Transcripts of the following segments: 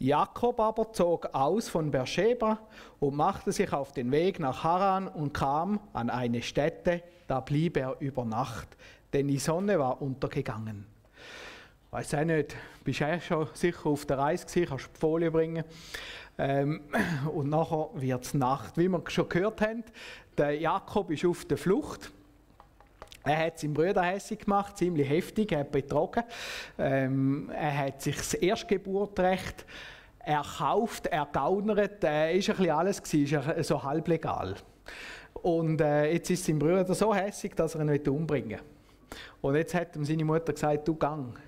Jakob aber zog aus von Beersheba und machte sich auf den Weg nach Haran und kam an eine Stätte, da blieb er über Nacht, denn die Sonne war untergegangen. Weiß auch nicht, bist du schon sicher auf der Reise gewesen, kannst du die Folie bringen. Ähm, und nachher wird es Nacht. Wie wir schon gehört haben, der Jakob ist auf der Flucht. Er hat seinen Bruder hässlich gemacht, ziemlich heftig, er hat betrogen. Ähm, er hat sich das Erstgeburtrecht erkauft, ergaunert, äh, ist ein bisschen alles gewesen, so halblegal. Und äh, jetzt ist sein Bruder so hässlich, dass er ihn umbringen will. Und jetzt hat ihm seine Mutter gesagt, du gang,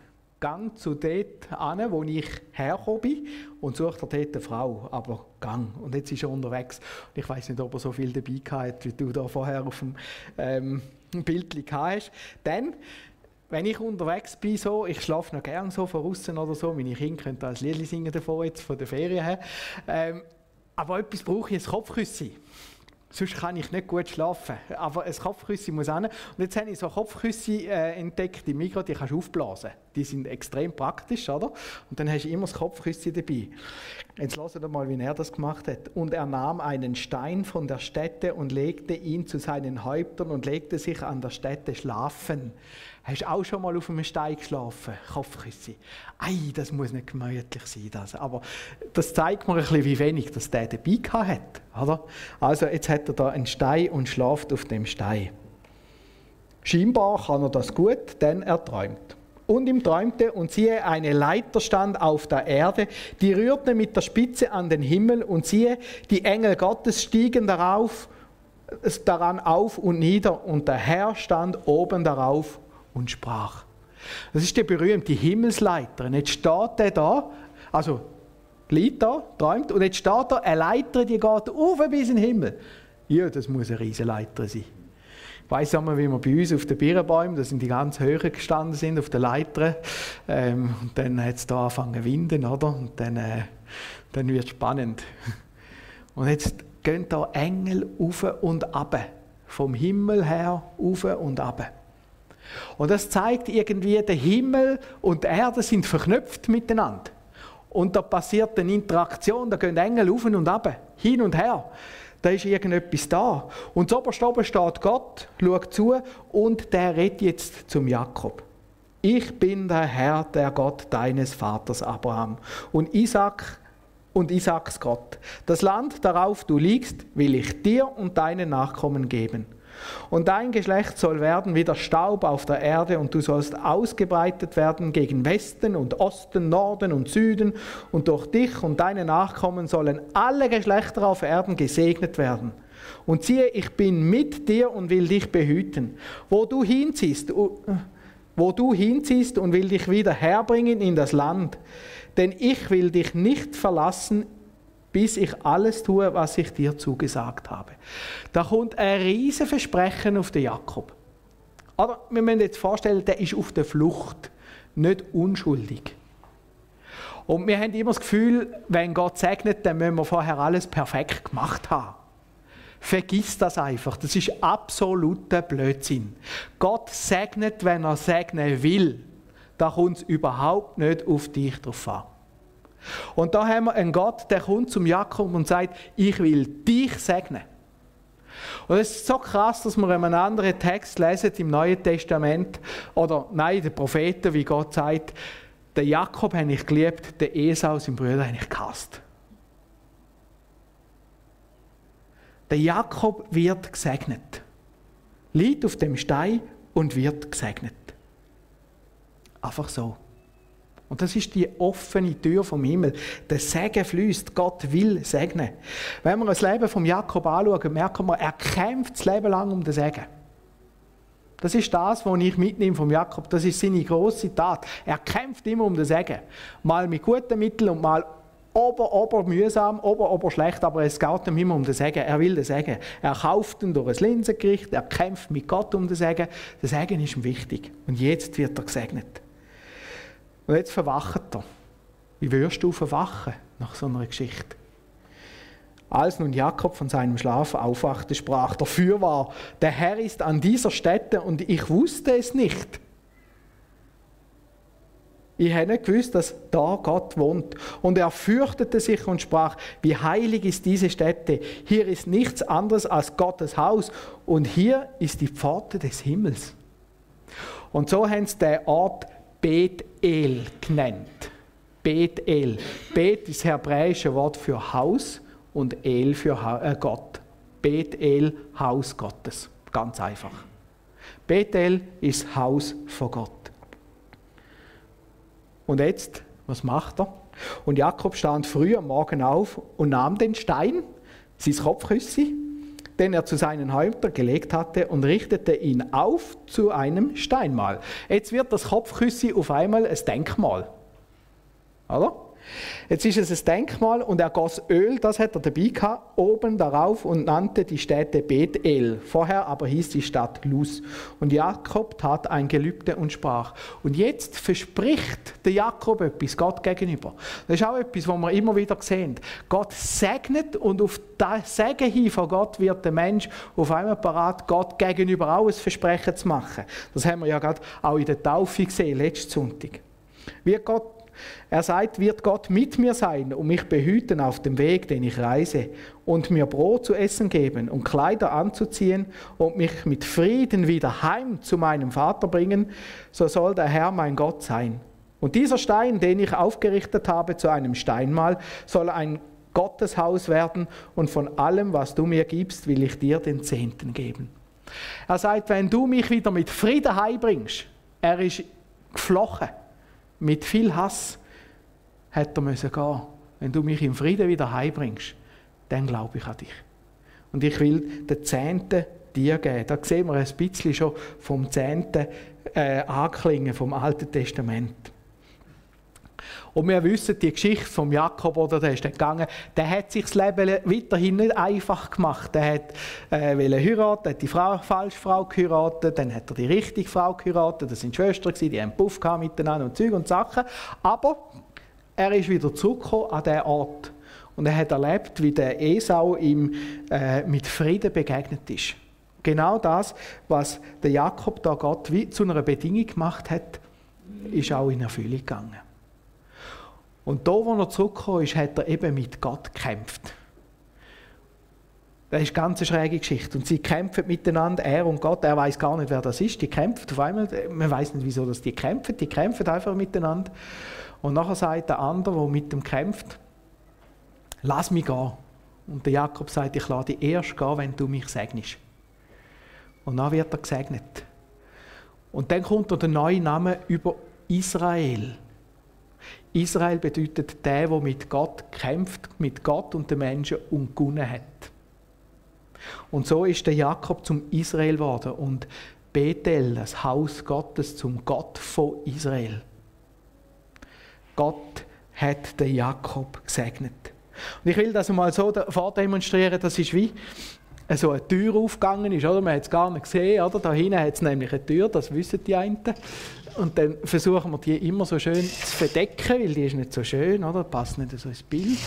gang zu dort an, wo ich hergekommen bin und such dir dort eine Frau, aber gang. Und jetzt ist er unterwegs. Und ich weiß nicht, ob er so viel dabei hat, wie du da vorher auf dem ähm, Bild hast. Dann wenn ich unterwegs bin, so, ich schlafe noch gern so von außen oder so, meine Kinder können als Lied singen davon jetzt von der Ferien her. Ähm, aber etwas brauche ich, ein Kopfküsse. Sonst kann ich nicht gut schlafen. Aber ein Kopfküsse muss hin. Und jetzt habe ich so Kopfküsse äh, entdeckt im Mikro, die kannst du aufblasen. Die sind extrem praktisch, oder? Und dann hast du immer das Kopfküsse dabei. Jetzt lasst mal, wie er das gemacht hat. Und er nahm einen Stein von der Stätte und legte ihn zu seinen Häuptern und legte sich an der Stätte schlafen. Hast du auch schon mal auf einem Stein geschlafen? Kopfküsse. Ei, das muss nicht gemütlich sein. Das. Aber das zeigt mir ein bisschen, wie wenig das der dabei hat. Oder? Also, jetzt hat er da einen Stein und schlaft auf dem Stein. Scheinbar kann er das gut, denn er träumt. Und ihm träumte, und siehe, eine Leiter stand auf der Erde, die rührte mit der Spitze an den Himmel, und siehe, die Engel Gottes stiegen darauf, daran auf und nieder, und der Herr stand oben darauf und sprach. Das ist der berühmte Himmelsleiter. Und jetzt steht er da, also liegt da, träumt, und jetzt steht da eine Leiter, die geht auf bis in den Himmel. Ja, das muss eine Riesenleiter sein. Ich weiss einmal, wie wir bei uns auf den Birnbäumen, da sind die ganz hoch gestanden sind, auf den Leitern. Ähm, und dann hat es da angefangen zu winden, oder? Und dann, äh, dann wird es spannend. Und jetzt gehen da Engel auf und ab. Vom Himmel her auf und ab. Und das zeigt irgendwie, der Himmel und die Erde sind verknüpft miteinander. Und da passiert eine Interaktion, da gehen Engel auf und ab, hin und her. Da ist irgendetwas da. Und so oben steht Gott, schaut zu und der redet jetzt zum Jakob. Ich bin der Herr, der Gott deines Vaters Abraham. Und Isaac und Isaaks Gott. Das Land, darauf du liegst, will ich dir und deinen Nachkommen geben. Und dein Geschlecht soll werden wie der Staub auf der Erde, und du sollst ausgebreitet werden gegen Westen und Osten, Norden und Süden, und durch dich und deine Nachkommen sollen alle Geschlechter auf Erden gesegnet werden. Und siehe, ich bin mit dir und will dich behüten. Wo du hinziehst, wo du hinziehst und will dich wieder herbringen in das Land. Denn ich will dich nicht verlassen, bis ich alles tue, was ich dir zugesagt habe. Da kommt ein riesiges Versprechen auf den Jakob. Aber wir müssen jetzt vorstellen, der ist auf der Flucht, nicht unschuldig. Und wir haben immer das Gefühl, wenn Gott segnet, dann müssen wir vorher alles perfekt gemacht haben. Vergiss das einfach. Das ist absoluter Blödsinn. Gott segnet, wenn er segnen will. Da kommt es überhaupt nicht auf dich drauf an. Und da haben wir einen Gott, der kommt zum Jakob und sagt, ich will dich segnen. Und es ist so krass, dass wir einen anderen Text lesen im Neuen Testament, oder nein, den Propheten, wie Gott sagt, den Jakob habe ich geliebt, den Esau, seinen Bruder, habe ich gehasst. Der Jakob wird gesegnet. Liegt auf dem Stein und wird gesegnet. Einfach so. Und das ist die offene Tür vom Himmel. Der Segen fließt. Gott will segnen. Wenn wir das Leben vom Jakob anschauen, merken wir, er kämpft das Leben lang um den Segen. Das ist das, was ich mitnehme vom Jakob. Das ist seine große Tat. Er kämpft immer um den Segen. Mal mit guten Mitteln und mal ober, ober mühsam, ober, ober schlecht, aber es geht ihm immer um den Segen. Er will den Segen. Er kauft ihn durch ein Linsengericht, er kämpft mit Gott um den Segen. Der Segen ist ihm wichtig. Und jetzt wird er gesegnet. Und jetzt verwacht er. Wie wirst du verwachen nach so einer Geschichte? Als nun Jakob von seinem Schlaf aufwachte, sprach der Fürwahr, der Herr ist an dieser Stätte und ich wusste es nicht. Ich habe nicht gewusst, dass da Gott wohnt. Und er fürchtete sich und sprach, wie heilig ist diese Stätte. Hier ist nichts anderes als Gottes Haus und hier ist die Pforte des Himmels. Und so haben sie den Ort Bethel genannt. Bethel. Bet ist das hebräische Wort für Haus und El für äh, Gott. Bethel, Haus Gottes. Ganz einfach. Bethel ist Haus von Gott. Und jetzt, was macht er? Und Jakob stand früh am Morgen auf und nahm den Stein, sein Kopfküssi, den er zu seinen Häuptern gelegt hatte, und richtete ihn auf zu einem Steinmal. Jetzt wird das Kopfküssi auf einmal ein Denkmal. Oder? Jetzt ist es ein Denkmal und er goss Öl, das hat er dabei gehabt, oben darauf und nannte die Stätte Bethel. Vorher aber hieß die Stadt Luz. Und Jakob tat ein Gelübde und sprach. Und jetzt verspricht der Jakob etwas Gott gegenüber. Das ist auch etwas, was wir immer wieder sehen. Gott segnet und auf das Segen hin von Gott wird der Mensch auf einmal parat, Gott gegenüber auch ein Versprechen zu machen. Das haben wir ja gerade auch in der Taufe gesehen, letzten Sonntag. Wie Gott er sagt, wird Gott mit mir sein und mich behüten auf dem Weg, den ich reise, und mir Brot zu essen geben und Kleider anzuziehen und mich mit Frieden wieder heim zu meinem Vater bringen, so soll der Herr mein Gott sein. Und dieser Stein, den ich aufgerichtet habe zu einem Steinmal, soll ein Gotteshaus werden und von allem, was du mir gibst, will ich dir den Zehnten geben. Er sagt, wenn du mich wieder mit Frieden heimbringst, er ist geflochen mit viel Hass hätte er müssen gehen. Wenn du mich im Frieden wieder heimbringst, dann glaube ich an dich. Und ich will den Zehnten dir geben. Da sehen wir ein bisschen schon vom Zehnten äh, anklingen, vom Alten Testament. Und wir wissen, die Geschichte von Jakob, oder der ist gegangen, der hat sich das Leben weiterhin nicht einfach gemacht. Der hat äh, heiraten, hat die Frau, falsche Frau geheiratet, dann hat er die richtige Frau geheiratet, das sind Schwestern, die haben Puff miteinander und Zeug und Sachen. Aber er ist wieder zurückgekommen an diesen Ort. Und er hat erlebt, wie der Esau ihm äh, mit Frieden begegnet ist. Genau das, was der Jakob da Gott wie zu einer Bedingung gemacht hat, ist auch in Erfüllung gegangen. Und da, wo er zurückgekommen ist, hat er eben mit Gott gekämpft. Das ist eine ganz schräge Geschichte. Und sie kämpfen miteinander, er und Gott. Er weiß gar nicht, wer das ist. Die kämpfen auf einmal. Man weiß nicht, wieso das die kämpfen. Die kämpfen einfach miteinander. Und nachher sagt der andere, der mit dem kämpft, lass mich gehen. Und der Jakob sagt, ich lade dich erst gehen, wenn du mich segnest. Und dann wird er gesegnet. Und dann kommt der neue Name über Israel. Israel bedeutet der, der mit Gott kämpft, mit Gott und den Menschen und gewonnen hat. Und so ist der Jakob zum Israel geworden und Bethel, das Haus Gottes, zum Gott von Israel. Gott hat den Jakob gesegnet. Und ich will das mal so vordemonstrieren, das ist wie so eine Tür aufgegangen ist, oder? Man hat es gar nicht gesehen, oder? Da hinten hat es nämlich eine Tür, das wissen die einen. Und dann versuchen wir die immer so schön zu verdecken, weil die ist nicht so schön, oder? Passt nicht so ins Bild.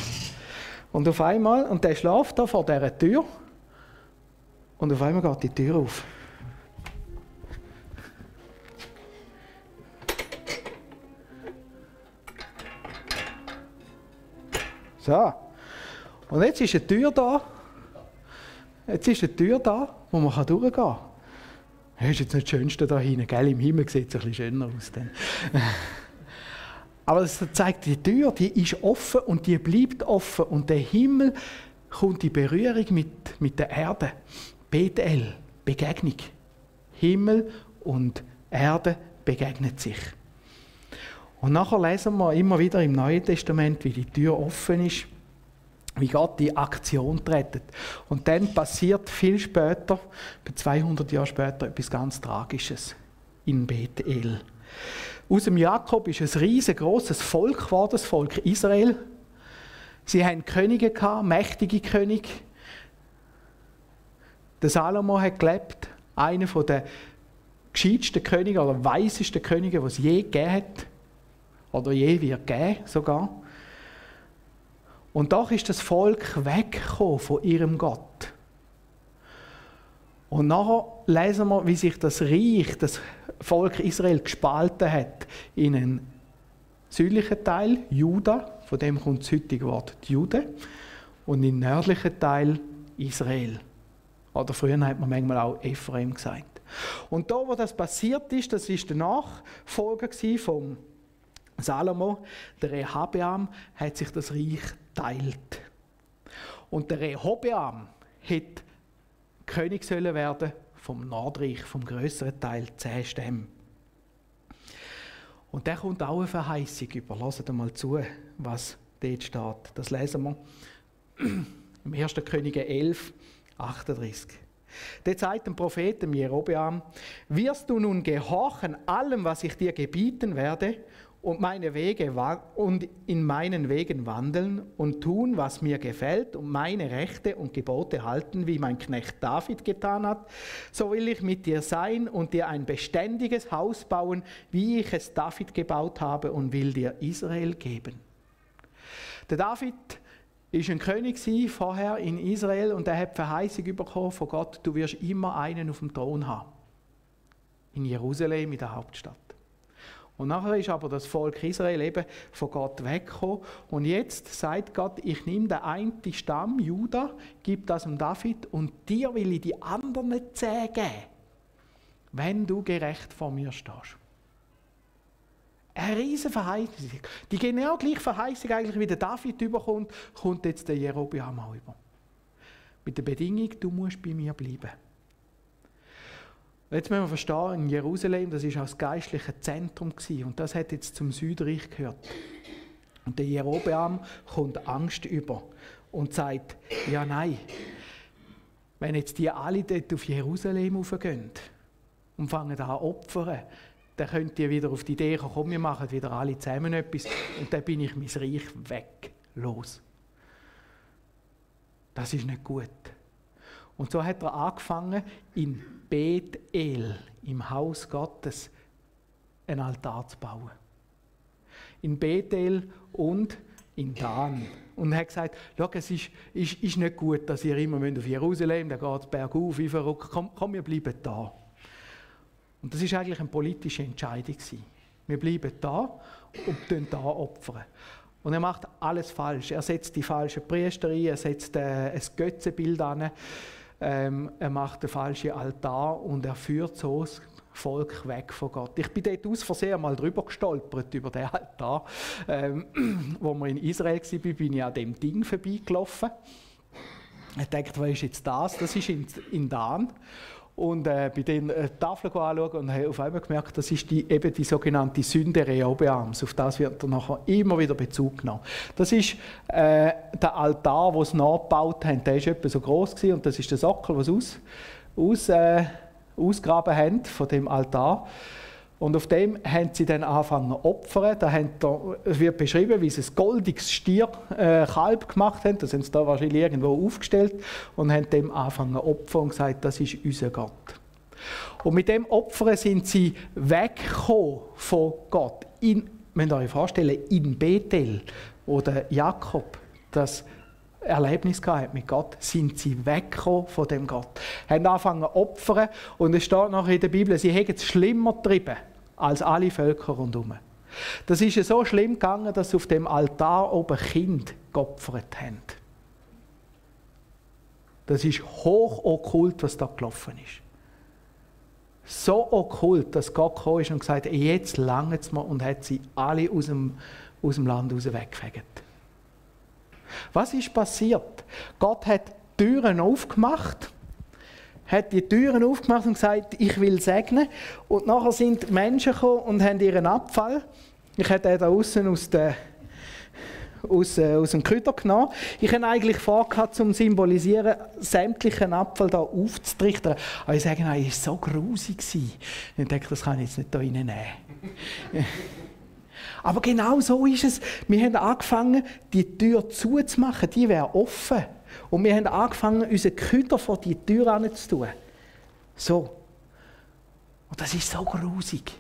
Und auf einmal, und der schläft da vor dieser Tür, und auf einmal geht die Tür auf. So. Und jetzt ist eine Tür da. Jetzt ist eine Tür da, wo man durchgehen kann. Das ist jetzt nicht das Schönste da hinten, gell? Im Himmel sieht es ein bisschen schöner aus. Dann. Aber das zeigt, die Tür, die ist offen und die bleibt offen. Und der Himmel kommt in Berührung mit, mit der Erde. Bethel, Begegnung. Himmel und Erde begegnet sich. Und nachher lesen wir immer wieder im Neuen Testament, wie die Tür offen ist, wie Gott die Aktion trägt. Und dann passiert viel später, 200 Jahre später, etwas ganz Tragisches in Bethel. Aus dem Jakob ist ein riesengroßes Volk geworden, das Volk Israel. Sie haben Könige mächtige Könige. Der Salomo hat gelebt, einer der gescheitsten Könige oder weisesten Könige, es je gegeben hat oder je wird geben sogar. Und doch ist das Volk weggekommen von ihrem Gott. Und nachher lesen wir, wie sich das Reich, das Volk Israel gespalten hat in einen südlichen Teil Juda, von dem kommt das heutige Wort Jude, und im nördlichen Teil Israel. Oder früher hat man manchmal auch Ephraim gesagt. Und da, wo das passiert ist, das ist der Nachfolger vom Salomo, der Rehabeam, hat sich das Reich teilt. Und der Rehobeam hätte König sollen werden vom Nordreich, vom größeren Teil, zehn Stämme. Und der kommt auch eine Verheißung über. Lasst mal zu, was dort steht. Das lesen wir im 1. Könige 11, 38. Der sagt dem Propheten Jerobeam, wirst du nun gehorchen allem, was ich dir gebieten werde, und meine Wege und in meinen Wegen wandeln und tun, was mir gefällt und meine Rechte und Gebote halten, wie mein Knecht David getan hat, so will ich mit dir sein und dir ein beständiges Haus bauen, wie ich es David gebaut habe und will dir Israel geben. Der David ist ein König vorher in Israel und er hat Verheißung bekommen von Gott, du wirst immer einen auf dem Thron haben. In Jerusalem, in der Hauptstadt. Und nachher ist aber das Volk Israel eben von Gott weggekommen. Und jetzt sagt Gott, ich nehme den einen Stamm, Juda, gebe das dem David und dir will ich die anderen zehn geben, wenn du gerecht vor mir stehst. Eine riesige Verheißung. Die genau gleiche Verheißung eigentlich wie der David überkommt, kommt jetzt der Jerobeam auch über. Mit der Bedingung, du musst bei mir bleiben. Jetzt müssen wir verstehen, in Jerusalem, das ist auch das geistliche Zentrum gewesen, und das hat jetzt zum Südreich gehört. Und der Jerobeam kommt Angst über und sagt, ja nein, wenn jetzt die alle dort auf Jerusalem raufgehen und fangen an opfern, dann könnt ihr wieder auf die Idee kommen, komm, wir machen wieder alle zusammen etwas und dann bin ich mein Reich weg, los. Das ist nicht gut. Und so hat er angefangen, in Bethel, im Haus Gottes, einen Altar zu bauen. In Bethel und in Dan. Und er hat gesagt, schau, es ist, ist, ist nicht gut, dass ihr immer auf Jerusalem, da geht es bergauf, wie verrückt, komm, komm, wir bleiben da. Und das ist eigentlich eine politische Entscheidung. Wir bleiben da und da opfern. Und er macht alles falsch. Er setzt die falschen Priester ein, er setzt äh, ein Götzenbild an, ähm, er macht den falschen Altar und er führt so das Volk weg von Gott. Ich bin dort aus Versehen mal drüber gestolpert, über den Altar. Ähm, wo wir in Israel waren, bin ich an dem Ding vorbeigelaufen. Ich dachte, was ist jetzt das? Das ist in, in Dan und äh, bei den Tafeln anschauen und habe auf einmal gemerkt, das ist die, eben die sogenannte Sünde Rehobeams. Auf das wird dann nachher immer wieder Bezug genommen. Das ist äh, der Altar, den sie nachgebaut haben. Der war etwa so groß und das ist der Sockel, den sie aus, aus, äh, ausgraben haben von dem Altar. Und auf dem haben sie dann angefangen zu opfern. Da es wird beschrieben, wie sie ein goldiges Stierkalb äh, gemacht haben. Das haben sie da wahrscheinlich irgendwo aufgestellt und haben dem angefangen zu opfern und gesagt, das ist unser Gott. Und mit dem Opfern sind sie weggekommen von Gott. In, wenn ihr euch vorstellen, in Bethel, oder Jakob das Erlebnis gehabt mit Gott, sind sie weggekommen von dem Gott. Haben angefangen zu opfern und es steht noch in der Bibel, sie hätten es schlimmer getrieben als alle Völker rundherum. Das ist so schlimm gegangen, dass sie auf dem Altar oben Kind geopfert haben. Das ist hoch okkult, was da gelaufen ist. So okkult, dass Gott gekommen ist und gesagt hat, jetzt lange es mir und hat sie alle aus dem, aus dem Land raus weggefegt. Was ist passiert? Gott hat Türen aufgemacht, hat die Türen aufgemacht und gesagt, ich will segnen. Und nachher sind Menschen gekommen und haben ihren Abfall, ich hätte den da außen aus der aus, äh, aus dem Küter genommen. Ich habe eigentlich vorgehabt, zum symbolisieren, sämtlichen Abfall da aufzutrichtern. Aber ich sage, nein, es war so grusig. Ich denke, das kann ich jetzt nicht da reinnehmen. Aber genau so ist es. Wir haben angefangen, die Tür zuzumachen. Die wäre offen. Und wir haben angefangen, unsere Küter vor die Tür zu tun. So. Und das ist so grusig.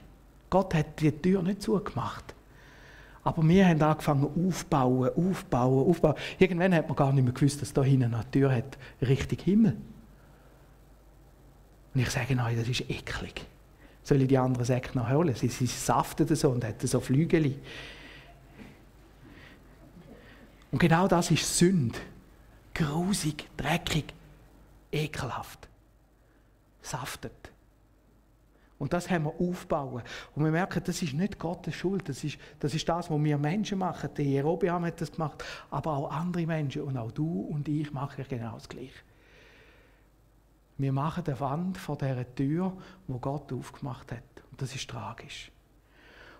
Gott hat die Tür nicht zugemacht. Aber wir haben angefangen aufbauen, aufbauen, aufbauen. Irgendwann hat man gar nicht mehr gewusst, dass da hinten eine Tür hat, Richtung Himmel. Und ich sage euch, das ist eklig soll ich die anderen Säcke noch holen? Sie, sie saften so und hatten so Flügel. Und genau das ist Sünde. Grusig, dreckig, ekelhaft. Saftet. Und das haben wir aufbauen. Und wir merken, das ist nicht Gottes Schuld. Das ist, das ist das, was wir Menschen machen. Der Jerobeam hat das gemacht, aber auch andere Menschen. Und auch du und ich machen genau das Gleiche. Wir machen eine Wand vor dieser Tür, wo Gott aufgemacht hat. Und das ist tragisch.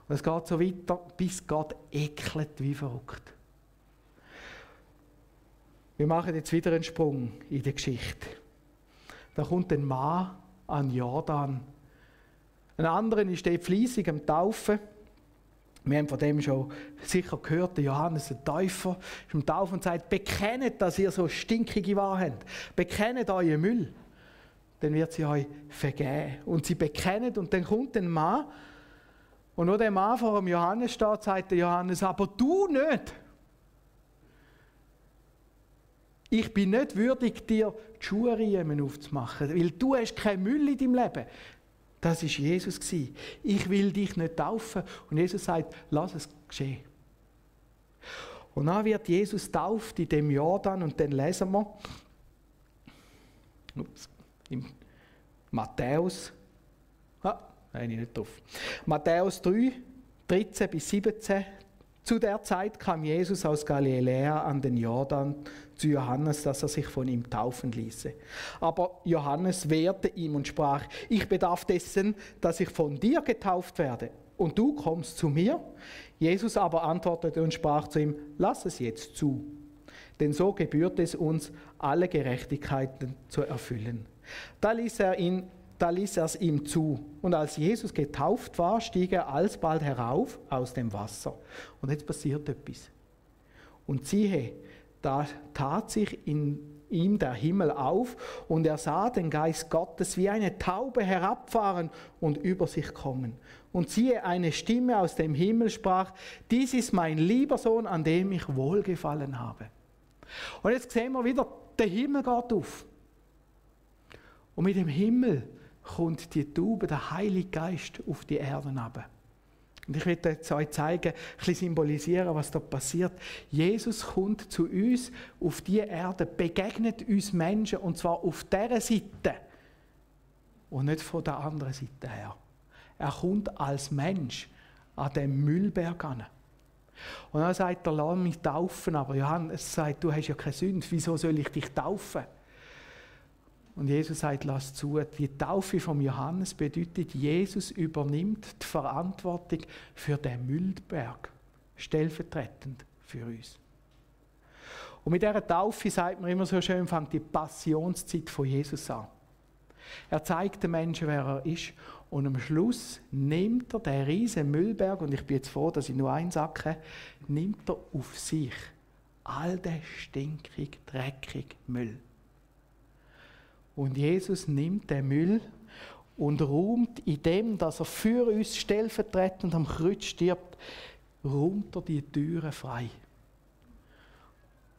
Und es geht so weiter, bis Gott ekelt wie verrückt. Wir machen jetzt wieder einen Sprung in die Geschichte. Da kommt ein Mann an Jordan ein anderer ist dort fleissig am Taufen. Wir haben von dem schon sicher gehört, der Johannes der Täufer ist am Taufen und sagt, bekennet, dass ihr so stinkige Waren habt. Bekennet euren Müll. Dann wird sie euch vergeben. Und sie bekennen und dann kommt ein Mann und nur der Mann vor dem Johannes steht, sagt der Johannes, aber du nicht. Ich bin nicht würdig, dir die Schuhe aufzumachen, weil du hast keinen Müll in deinem Leben. Das ist Jesus Ich will dich nicht taufen. Und Jesus sagt, lass es geschehen. Und dann wird Jesus tauft in dem Jordan und dann lesen wir ups, im Matthäus, ah, nein, nicht drauf. Matthäus 3, 13 bis 17 zu der Zeit kam Jesus aus Galiläa an den Jordan zu Johannes, dass er sich von ihm taufen ließe. Aber Johannes wehrte ihm und sprach, ich bedarf dessen, dass ich von dir getauft werde, und du kommst zu mir? Jesus aber antwortete und sprach zu ihm, lass es jetzt zu, denn so gebührt es uns, alle Gerechtigkeiten zu erfüllen. Da ließ er ihn da ließ er es ihm zu. Und als Jesus getauft war, stieg er alsbald herauf aus dem Wasser. Und jetzt passiert etwas. Und siehe, da tat sich in ihm der Himmel auf und er sah den Geist Gottes wie eine Taube herabfahren und über sich kommen. Und siehe, eine Stimme aus dem Himmel sprach, dies ist mein lieber Sohn, an dem ich wohlgefallen habe. Und jetzt sehen wir wieder, der Himmel geht auf. Und mit dem Himmel kommt die Taube, der Heilige Geist, auf die Erde herab. Und ich werde jetzt euch zeigen, ein bisschen symbolisieren, was da passiert. Jesus kommt zu uns auf die Erde, begegnet uns Menschen, und zwar auf dieser Seite und nicht von der anderen Seite her. Er kommt als Mensch an den Müllberg an. Und dann sagt er, lass mich taufen. Aber Johannes sagt, du hast ja keine Sünde, wieso soll ich dich taufen? Und Jesus sagt, lass zu. Die Taufe vom Johannes bedeutet, Jesus übernimmt die Verantwortung für den Müllberg, stellvertretend für uns. Und mit dieser Taufe sagt man immer so schön, fängt die Passionszeit von Jesus an. Er zeigt den Menschen, wer er ist. Und am Schluss nimmt er den riesen Müllberg, und ich bin jetzt froh, dass ich nur einen sacke, nimmt er auf sich all den stinkig, dreckig Müll. Und Jesus nimmt den Müll und räumt in dem, dass er für uns stellvertretend am Kreuz stirbt, räumt er die Türen frei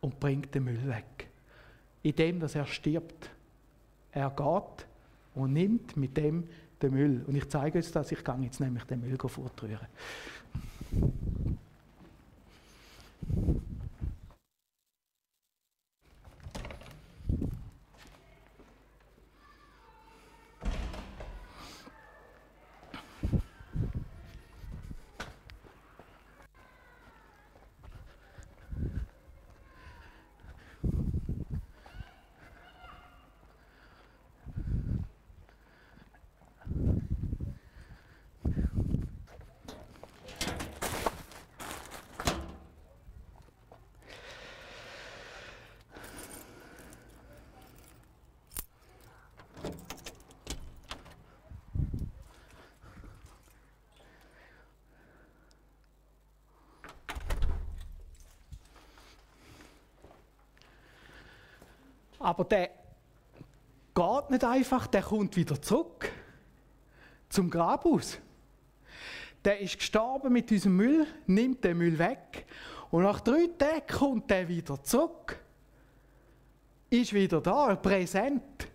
und bringt den Müll weg. In dem, dass er stirbt. Er geht und nimmt mit dem den Müll. Und ich zeige euch das, ich gehe jetzt nämlich den Müll fortrühren. Aber der geht nicht einfach, der kommt wieder zurück zum Grabhaus. Der ist gestorben mit diesem Müll, nimmt den Müll weg und nach drei Tagen kommt der wieder zurück. Ist wieder da, präsent.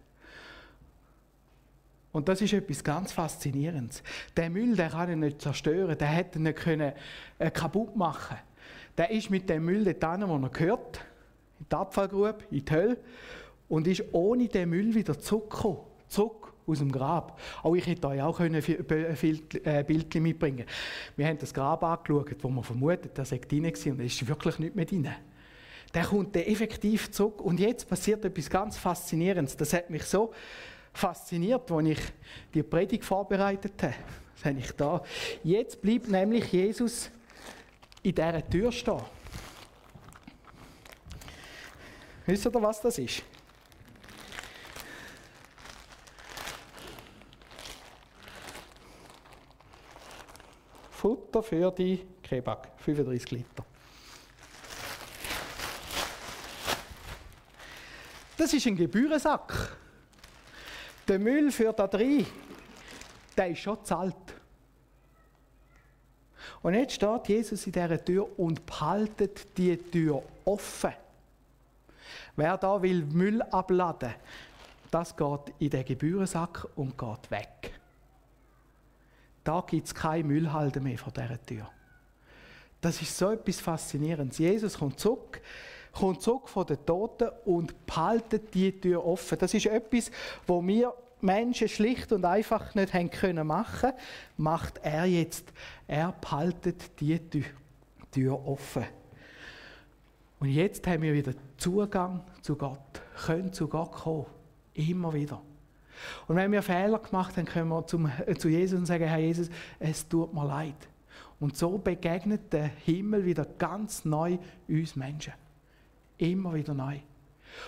Und das ist etwas ganz Faszinierendes. Der Müll, der kann ihn nicht zerstören, der hätte ihn nicht können, äh, kaputt machen der ist mit dem Müll dort wo er gehört, in die Abfallgrube, in die Hölle, und ist ohne den Müll wieder zurückgekommen. Zurück aus dem Grab. Auch ich hätte euch auch ein äh, Bild mitbringen Wir haben das Grab angeschaut, wo man vermutet, dass er drin war, und er ist wirklich nicht mehr drin. Der kommt dann effektiv zurück. Und jetzt passiert etwas ganz Faszinierendes. Das hat mich so fasziniert, als ich die Predigt vorbereitet habe. Das habe ich da. Jetzt bleibt nämlich Jesus in dieser Tür stehen. Wisst ihr, was das ist? Futter für die Kebab, 35 Liter. Das ist ein Gebührensack. Der Müll für da drin, der ist schon zahlt. Und jetzt steht Jesus in dieser Tür und behaltet die Tür offen. Wer da will Müll abladen, das geht in den Gebührensack und geht weg. Da gibt es keine Müllhalde mehr vor dieser Tür. Das ist so etwas Faszinierendes. Jesus kommt zurück, kommt zurück von den Toten und behaltet die Tür offen. Das ist etwas, wo wir Menschen schlicht und einfach nicht haben können machen, macht er jetzt. Er behaltet die Tür offen. Und jetzt haben wir wieder Zugang zu Gott, können zu Gott kommen. Immer wieder. Und wenn wir Fehler gemacht haben, können wir zum, äh, zu Jesus und sagen, Herr Jesus, es tut mir leid. Und so begegnet der Himmel wieder ganz neu uns Menschen. Immer wieder neu.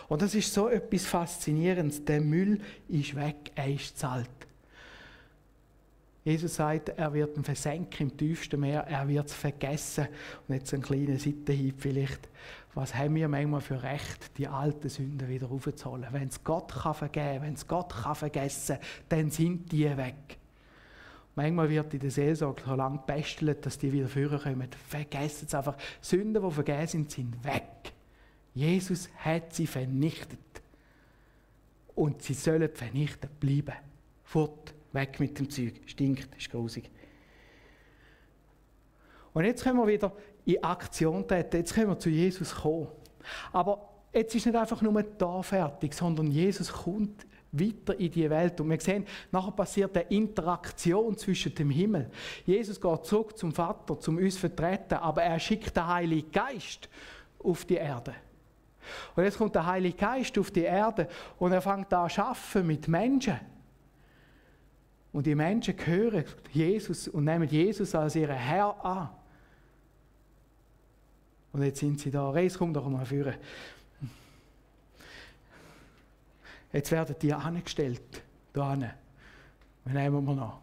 Und das ist so etwas Faszinierendes. Der Müll ist weg, er ist zahlt. Jesus sagt, er wird ihn versenken im tiefsten Meer, er wird es vergessen. Und jetzt ein kleiner Seitenhieb vielleicht. Was haben wir manchmal für Recht, die alten Sünden wieder aufzuholen? Wenn es Gott kann vergeben wenn es Gott kann vergessen dann sind die weg. Manchmal wird in der Seelsorge so lange gebestelt, dass die wieder vorkommen. Vergessen es einfach. Sünden, die vergeben sind, sind weg. Jesus hat sie vernichtet. Und sie sollen vernichtet bleiben. Fort, weg mit dem Zeug. Stinkt, ist grusig. Und jetzt können wir wieder in Aktion treten. Jetzt können wir zu Jesus kommen. Aber jetzt ist nicht einfach nur da fertig, sondern Jesus kommt weiter in die Welt. Und wir sehen, nachher passiert eine Interaktion zwischen dem Himmel. Jesus geht zurück zum Vater, zum uns vertreten, aber er schickt den Heiligen Geist auf die Erde. Und jetzt kommt der Heilige Geist auf die Erde und er fängt an arbeiten mit Menschen. Und die Menschen hören Jesus und nehmen Jesus als ihren Herr an. Und jetzt sind sie da. Reis, komm doch mal führen. Jetzt werden die angestellt. Da hin. Wen nehmen wir noch?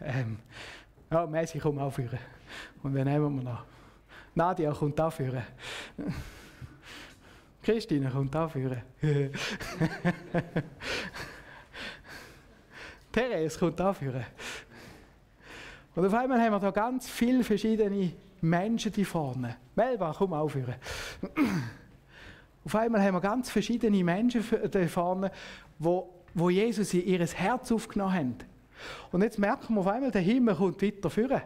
Ähm, ja, Messi, komm auch führen. Und wen nehmen wir noch? Nadia kommt auch führen. Christine kommt auch führen. Therese kommt auch führen. Und auf einmal haben wir da ganz viele verschiedene Menschen die vorne. Melba, komm auch führen. Auf einmal haben wir ganz verschiedene Menschen da vorne, wo, wo Jesus in ihr Herz aufgenommen haben. Und jetzt merken wir auf einmal, der Himmel kommt weiter führen.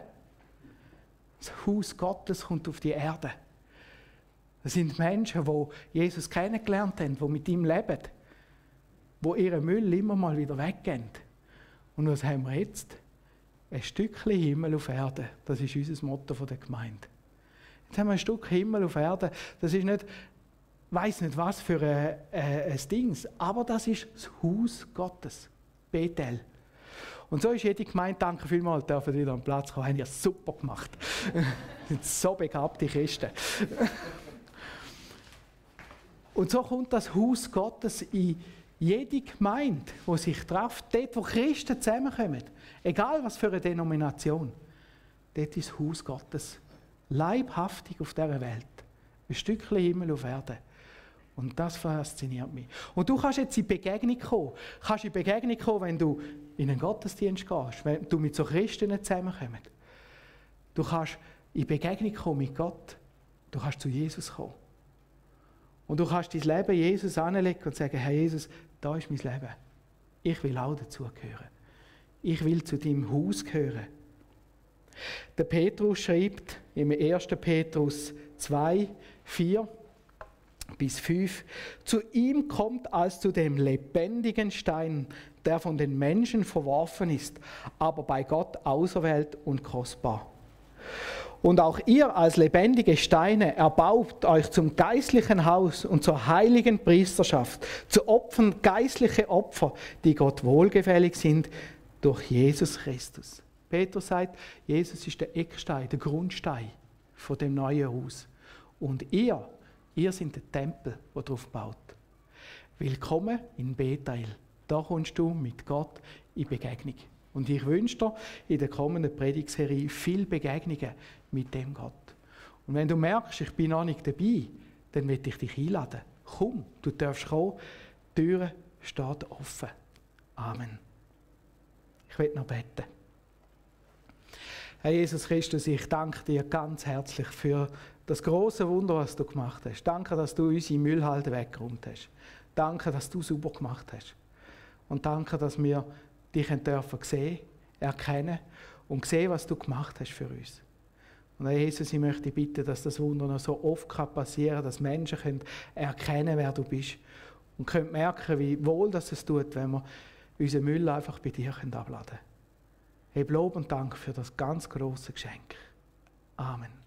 Das Haus Gottes kommt auf die Erde. Das sind Menschen, die Jesus kennengelernt haben, die mit ihm leben, wo ihren Müll immer mal wieder weggehen. Und was haben wir jetzt? Ein Stückchen Himmel auf Erde. Das ist unser Motto der Gemeinde. Jetzt haben wir ein Stück Himmel auf Erde. Das ist nicht, weiß nicht was für ein, äh, ein Ding, aber das ist das Haus Gottes. Bethel. Und so ist jede Gemeinde, danke vielmals, dürfen wieder am Platz kommen, haben ja super gemacht. sind so begabte Christen. Und so kommt das Haus Gottes in jede Gemeinde, die sich trifft, dort, wo Christen zusammenkommen, egal was für eine Denomination, dort ist das Haus Gottes leibhaftig auf dieser Welt. Ein Stückchen Himmel auf Erde. Und das fasziniert mich. Und du kannst jetzt in Begegnung kommen. Du kannst in Begegnung kommen, wenn du in einen Gottesdienst gehst, wenn du mit so Christen zusammenkommst. Du kannst in Begegnung kommen mit Gott. Du kannst zu Jesus kommen. Und du kannst dein Leben Jesus anlegen und sagen, Herr Jesus, da ist mein Leben. Ich will auch dazugehören. Ich will zu deinem Haus gehören. Der Petrus schreibt im 1. Petrus 2, 4 bis 5, zu ihm kommt als zu dem lebendigen Stein, der von den Menschen verworfen ist, aber bei Gott auserwählt und kostbar. Und auch ihr als lebendige Steine erbaut euch zum geistlichen Haus und zur heiligen Priesterschaft, zu Opfern geistliche Opfer, die Gott wohlgefällig sind durch Jesus Christus. Petrus sagt, Jesus ist der Eckstein, der Grundstein von dem neuen Haus. Und ihr, ihr seid der Tempel, der darauf baut. Willkommen in Bethel. Da kommst du mit Gott in Begegnung. Und ich wünsche dir in der kommenden Predigtserie viel Begegnungen mit dem Gott. Und wenn du merkst, ich bin noch nicht dabei, dann will ich dich einladen. Komm, du darfst kommen. Die Türe steht offen. Amen. Ich will noch beten. Herr Jesus Christus, ich danke dir ganz herzlich für das große Wunder, was du gemacht hast. Danke, dass du unsere Müllhalde weggeräumt hast. Danke, dass du sauber gemacht hast. Und danke, dass wir dich dürfen sehen, erkennen und sehen, was du gemacht hast für uns. Und Herr Jesus, ich möchte bitten, dass das Wunder noch so oft passieren kann, dass Menschen können erkennen wer du bist. Und können merken, wie wohl das es tut, wenn wir unseren Müll einfach bei dir abladen können. Heb Lob und Dank für das ganz große Geschenk. Amen.